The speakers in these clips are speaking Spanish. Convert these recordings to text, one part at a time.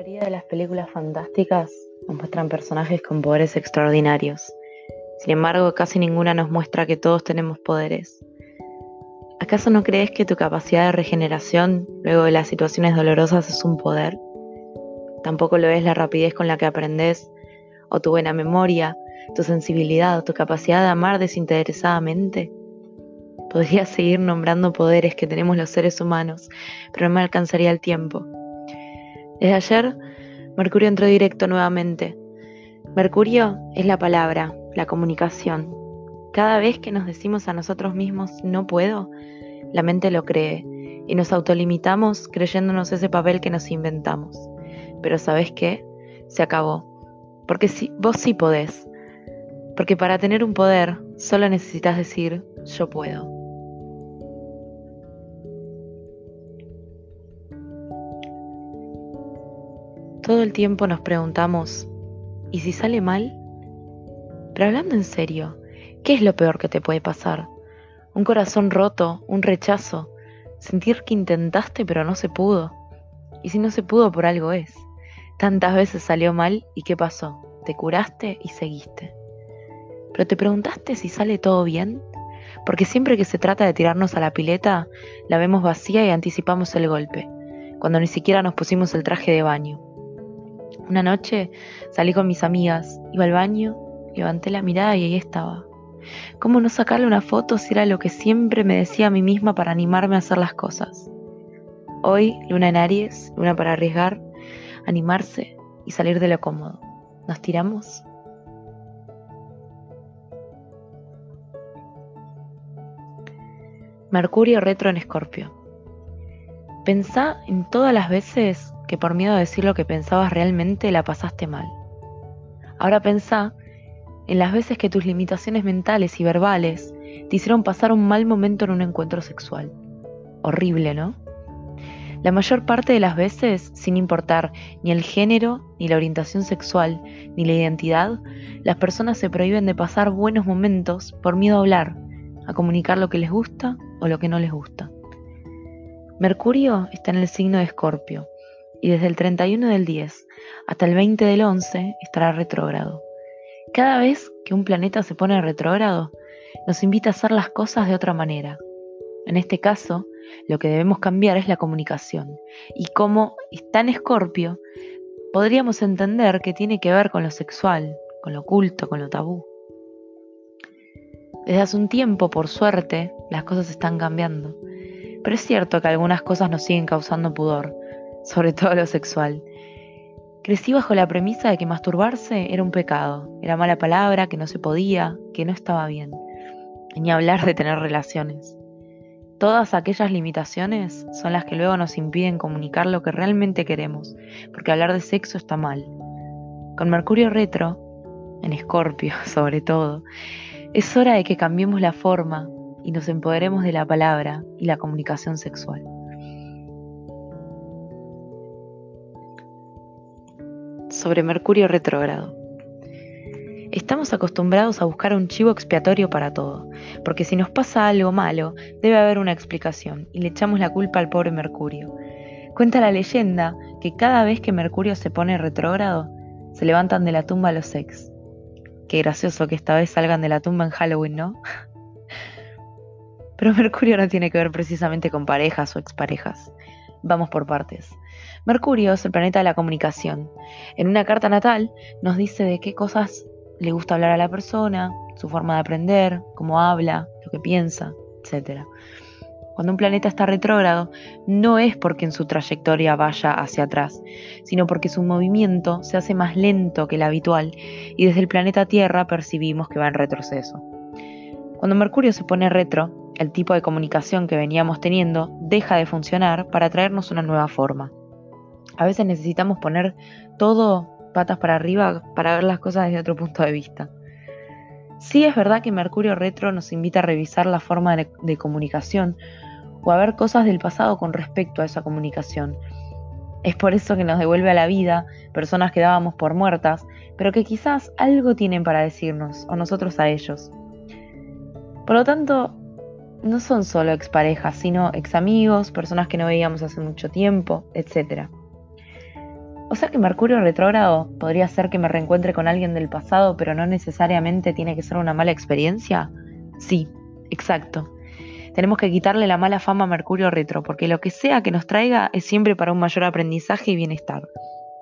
mayoría de las películas fantásticas nos muestran personajes con poderes extraordinarios. Sin embargo, casi ninguna nos muestra que todos tenemos poderes. ¿Acaso no crees que tu capacidad de regeneración luego de las situaciones dolorosas es un poder? Tampoco lo es la rapidez con la que aprendes, o tu buena memoria, tu sensibilidad, o tu capacidad de amar desinteresadamente. Podría seguir nombrando poderes que tenemos los seres humanos, pero no me alcanzaría el tiempo. Desde ayer, Mercurio entró directo nuevamente. Mercurio es la palabra, la comunicación. Cada vez que nos decimos a nosotros mismos no puedo, la mente lo cree y nos autolimitamos creyéndonos ese papel que nos inventamos. Pero ¿sabes qué? Se acabó. Porque si, vos sí podés. Porque para tener un poder solo necesitas decir yo puedo. Todo el tiempo nos preguntamos, ¿y si sale mal? Pero hablando en serio, ¿qué es lo peor que te puede pasar? Un corazón roto, un rechazo, sentir que intentaste pero no se pudo. Y si no se pudo por algo es. Tantas veces salió mal y ¿qué pasó? Te curaste y seguiste. Pero te preguntaste si sale todo bien? Porque siempre que se trata de tirarnos a la pileta, la vemos vacía y anticipamos el golpe, cuando ni siquiera nos pusimos el traje de baño. Una noche salí con mis amigas, iba al baño, levanté la mirada y ahí estaba. ¿Cómo no sacarle una foto si era lo que siempre me decía a mí misma para animarme a hacer las cosas? Hoy, luna en Aries, luna para arriesgar, animarse y salir de lo cómodo. ¿Nos tiramos? Mercurio retro en Escorpio. Pensá en todas las veces que por miedo a decir lo que pensabas realmente la pasaste mal. Ahora pensá en las veces que tus limitaciones mentales y verbales te hicieron pasar un mal momento en un encuentro sexual. Horrible, ¿no? La mayor parte de las veces, sin importar ni el género, ni la orientación sexual, ni la identidad, las personas se prohíben de pasar buenos momentos por miedo a hablar, a comunicar lo que les gusta o lo que no les gusta. Mercurio está en el signo de Escorpio y desde el 31 del 10 hasta el 20 del 11 estará retrógrado. Cada vez que un planeta se pone retrógrado, nos invita a hacer las cosas de otra manera. En este caso, lo que debemos cambiar es la comunicación. Y como está en Escorpio, podríamos entender que tiene que ver con lo sexual, con lo oculto, con lo tabú. Desde hace un tiempo, por suerte, las cosas están cambiando. Pero es cierto que algunas cosas nos siguen causando pudor, sobre todo lo sexual. Crecí bajo la premisa de que masturbarse era un pecado, era mala palabra, que no se podía, que no estaba bien. Ni hablar de tener relaciones. Todas aquellas limitaciones son las que luego nos impiden comunicar lo que realmente queremos, porque hablar de sexo está mal. Con Mercurio retro, en Escorpio sobre todo, es hora de que cambiemos la forma y nos empoderemos de la palabra y la comunicación sexual. Sobre Mercurio retrógrado. Estamos acostumbrados a buscar un chivo expiatorio para todo, porque si nos pasa algo malo, debe haber una explicación, y le echamos la culpa al pobre Mercurio. Cuenta la leyenda que cada vez que Mercurio se pone retrógrado, se levantan de la tumba los ex. Qué gracioso que esta vez salgan de la tumba en Halloween, ¿no? Pero Mercurio no tiene que ver precisamente con parejas o exparejas. Vamos por partes. Mercurio es el planeta de la comunicación. En una carta natal nos dice de qué cosas le gusta hablar a la persona, su forma de aprender, cómo habla, lo que piensa, etc. Cuando un planeta está retrógrado, no es porque en su trayectoria vaya hacia atrás, sino porque su movimiento se hace más lento que el habitual y desde el planeta Tierra percibimos que va en retroceso. Cuando Mercurio se pone retro, el tipo de comunicación que veníamos teniendo deja de funcionar para traernos una nueva forma. A veces necesitamos poner todo patas para arriba para ver las cosas desde otro punto de vista. Sí es verdad que Mercurio Retro nos invita a revisar la forma de, de, comunicación o a ver cosas del pasado con respecto a esa comunicación. Es por eso que nos devuelve a la vida personas que dábamos por muertas, pero que quizás algo tienen para decirnos, o nosotros a ellos. Por lo tanto, no son solo exparejas, sino ex amigos, personas que no veíamos hace mucho tiempo, etc. O sea que Mercurio retrógrado podría ser que me reencuentre con alguien del pasado, pero no necesariamente tiene que ser una mala experiencia. Sí, exacto. Tenemos que quitarle la mala fama a Mercurio retro, porque lo que sea que nos traiga es siempre para un mayor aprendizaje y bienestar.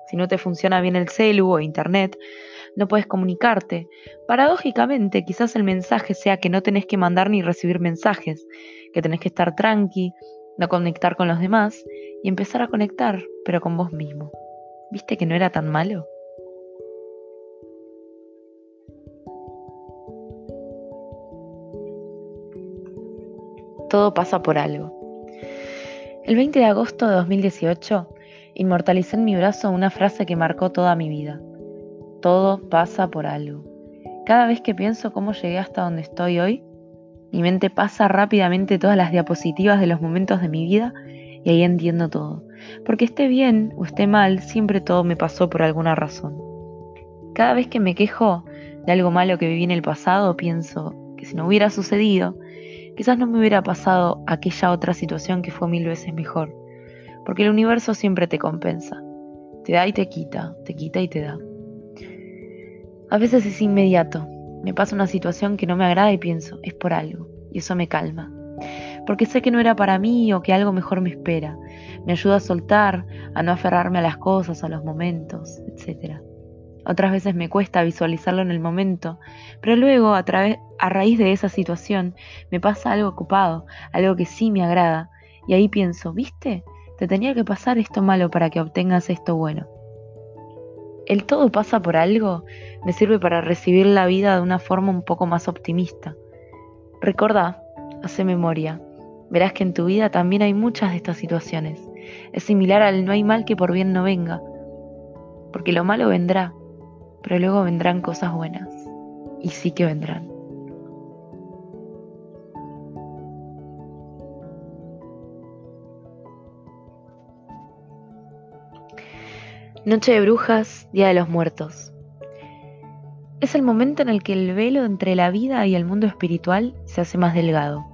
Si no te funciona bien el celu o internet, no puedes comunicarte. Paradójicamente, quizás el mensaje sea que no tenés que mandar ni recibir mensajes, que tenés que estar tranqui, no conectar con los demás y empezar a conectar, pero con vos mismo. ¿Viste que no era tan malo? Todo pasa por algo. El 20 de agosto de 2018 inmortalicé en mi brazo una frase que marcó toda mi vida. Todo pasa por algo. Cada vez que pienso cómo llegué hasta donde estoy hoy, mi mente pasa rápidamente todas las diapositivas de los momentos de mi vida y ahí entiendo todo. Porque esté bien o esté mal, siempre todo me pasó por alguna razón. Cada vez que me quejo de algo malo que viví en el pasado, pienso que si no hubiera sucedido, quizás no me hubiera pasado aquella otra situación que fue mil veces mejor. Porque el universo siempre te compensa. Te da y te quita, te quita y te da. A veces es inmediato. Me pasa una situación que no me agrada y pienso, es por algo. Y eso me calma porque sé que no era para mí o que algo mejor me espera. Me ayuda a soltar, a no aferrarme a las cosas, a los momentos, etc. Otras veces me cuesta visualizarlo en el momento, pero luego a, a raíz de esa situación me pasa algo ocupado, algo que sí me agrada, y ahí pienso, ¿viste? Te tenía que pasar esto malo para que obtengas esto bueno. El todo pasa por algo me sirve para recibir la vida de una forma un poco más optimista. Recordá, hace memoria, verás que en tu vida también hay muchas de estas situaciones. Es similar al no hay mal que por bien no venga, porque lo malo vendrá, pero luego vendrán cosas buenas, y sí que vendrán. Noche de Brujas, Día de los Muertos. Es el momento en el que el velo entre la vida y el mundo espiritual se hace más delgado.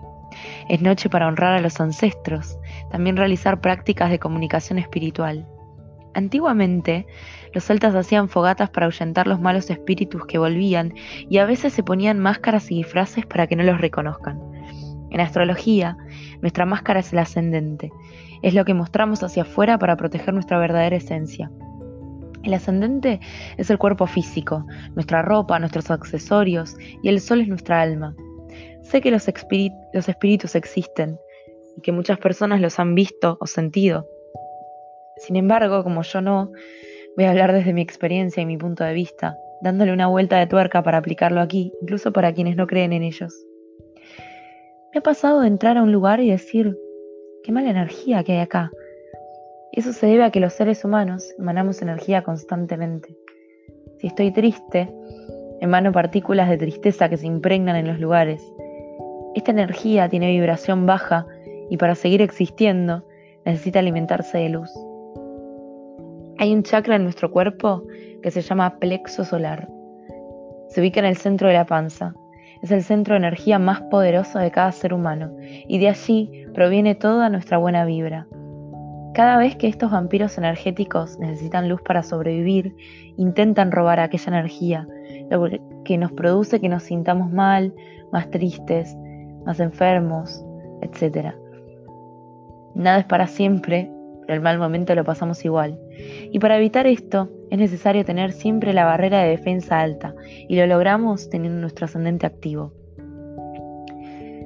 Es noche para honrar a los ancestros, también realizar prácticas de comunicación espiritual. Antiguamente, los celtas hacían fogatas para ahuyentar los malos espíritus que volvían y a veces se ponían máscaras y disfraces para que no los reconozcan. En astrología, nuestra máscara es el ascendente, es lo que mostramos hacia afuera para proteger nuestra verdadera esencia. El ascendente es el cuerpo físico, nuestra ropa, nuestros accesorios, y el sol es nuestra alma. Sé que los, espíritus existen y que muchas personas los han visto o sentido. Sin embargo, como yo no, voy a hablar desde mi experiencia y mi punto de vista, dándole una vuelta de tuerca para aplicarlo aquí, incluso para quienes no creen en ellos. Me ha pasado de entrar a un lugar y decir, qué mala energía que hay acá. Eso se debe a que los seres humanos emanamos energía constantemente. Si estoy triste, emano partículas de tristeza que se impregnan en los lugares esta energía tiene vibración baja y para seguir existiendo necesita alimentarse de luz. Hay un chakra en nuestro cuerpo que se llama plexo solar. Se ubica en el centro de la panza. Es el centro de energía más poderoso de cada ser humano y de allí proviene toda nuestra buena vibra. Cada vez que estos vampiros energéticos necesitan luz para sobrevivir, intentan robar aquella energía, lo que nos produce que nos sintamos mal, más tristes, más enfermos, etc. Nada es para siempre, pero el mal momento lo pasamos igual. Y para evitar esto es necesario tener siempre la barrera de defensa alta, y lo logramos teniendo nuestro ascendente activo.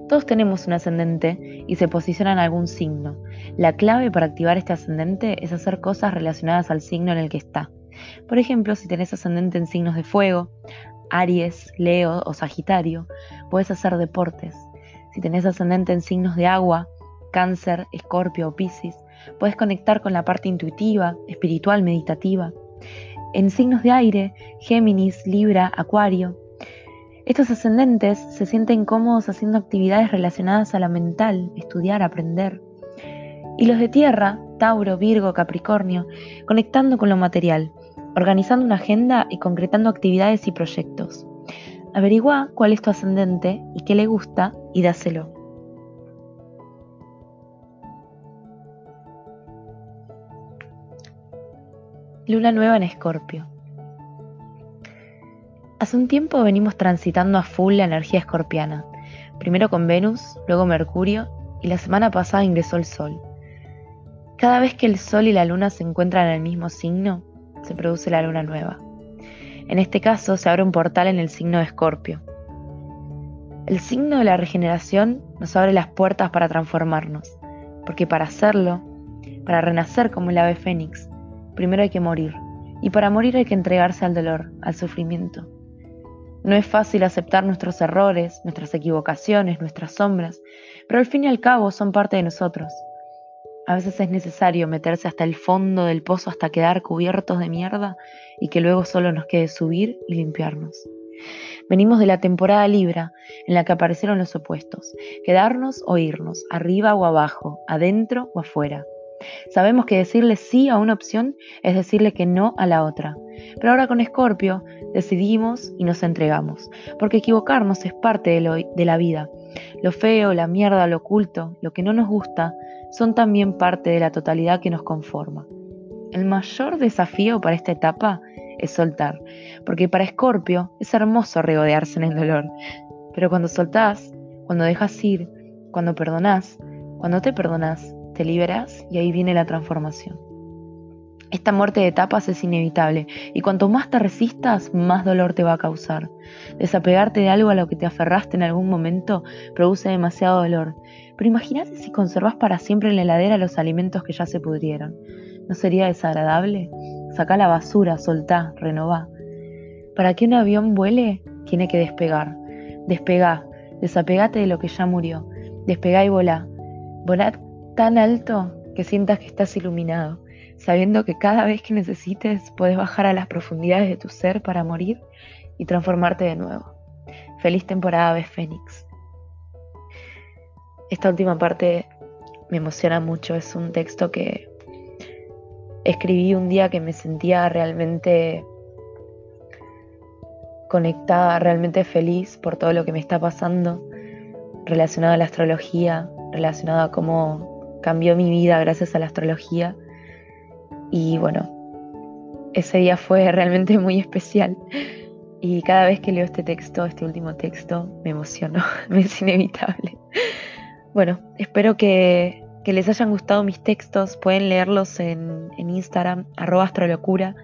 Todos tenemos un ascendente y se posiciona en algún signo. La clave para activar este ascendente es hacer cosas relacionadas al signo en el que está. Por ejemplo, si tenés ascendente en signos de fuego, Aries, Leo o Sagitario, puedes hacer deportes, si tenés ascendente en signos de agua, cáncer, escorpio o piscis, puedes conectar con la parte intuitiva, espiritual, meditativa. En signos de aire, Géminis, Libra, Acuario, estos ascendentes se sienten cómodos haciendo actividades relacionadas a la mental, estudiar, aprender. Y los de tierra, Tauro, Virgo, Capricornio, conectando con lo material, organizando una agenda y concretando actividades y proyectos. Averigua cuál es tu ascendente y qué le gusta y dáselo. Luna nueva en Escorpio. Hace un tiempo venimos transitando a full la energía escorpiana, primero con Venus, luego Mercurio y la semana pasada ingresó el Sol. Cada vez que el Sol y la Luna se encuentran en el mismo signo, se produce la Luna nueva. En este caso se abre un portal en el signo de Escorpio. El signo de la regeneración nos abre las puertas para transformarnos, porque para hacerlo, para renacer como el ave fénix, primero hay que morir, y para morir hay que entregarse al dolor, al sufrimiento. No es fácil aceptar nuestros errores, nuestras equivocaciones, nuestras sombras, pero al fin y al cabo son parte de nosotros. A veces es necesario meterse hasta el fondo del pozo hasta quedar cubiertos de mierda y que luego solo nos quede subir y limpiarnos. Venimos de la temporada Libra, en la que aparecieron los opuestos, quedarnos o irnos, arriba o abajo, adentro o afuera. Sabemos que decirle sí a una opción es decirle que no a la otra. Pero ahora con Escorpio decidimos y nos entregamos, porque equivocarnos es parte de, la vida. Lo feo, la mierda, lo oculto, lo que no nos gusta, son también parte de la totalidad que nos conforma. El mayor desafío para esta etapa es soltar, porque para Escorpio es hermoso regodearse en el dolor, pero cuando soltás, cuando dejas ir, cuando perdonás, cuando te perdonás, te liberas y ahí viene la transformación. Esta muerte de etapas es inevitable y cuanto más te resistas, más dolor te va a causar. Desapegarte de algo a lo que te aferraste en algún momento produce demasiado dolor. Pero imagínate si conservas para siempre en la heladera los alimentos que ya se pudrieron. ¿No sería desagradable? Saca la basura, soltá, renová. Para que un avión vuele, tiene que despegar. Despegá, desapegate de lo que ya murió. Despegá y volá. Volá tan alto que sientas que estás iluminado, sabiendo que cada vez que necesites puedes bajar a las profundidades de tu ser para morir y transformarte de nuevo. Feliz temporada de Fénix. Esta última parte me emociona mucho, es un texto que escribí un día que me sentía realmente conectada, realmente feliz por todo lo que me está pasando relacionado a la astrología, relacionado a cómo cambió mi vida gracias a la astrología. Y bueno, ese día fue realmente muy especial. Y cada vez que leo este texto, este último texto, me emociono, me es inevitable. Bueno, espero que, les hayan gustado mis textos. Pueden leerlos en, Instagram, arroba astrolocura.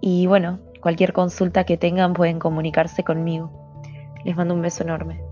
Y bueno, cualquier consulta que tengan pueden comunicarse conmigo. Les mando un beso enorme.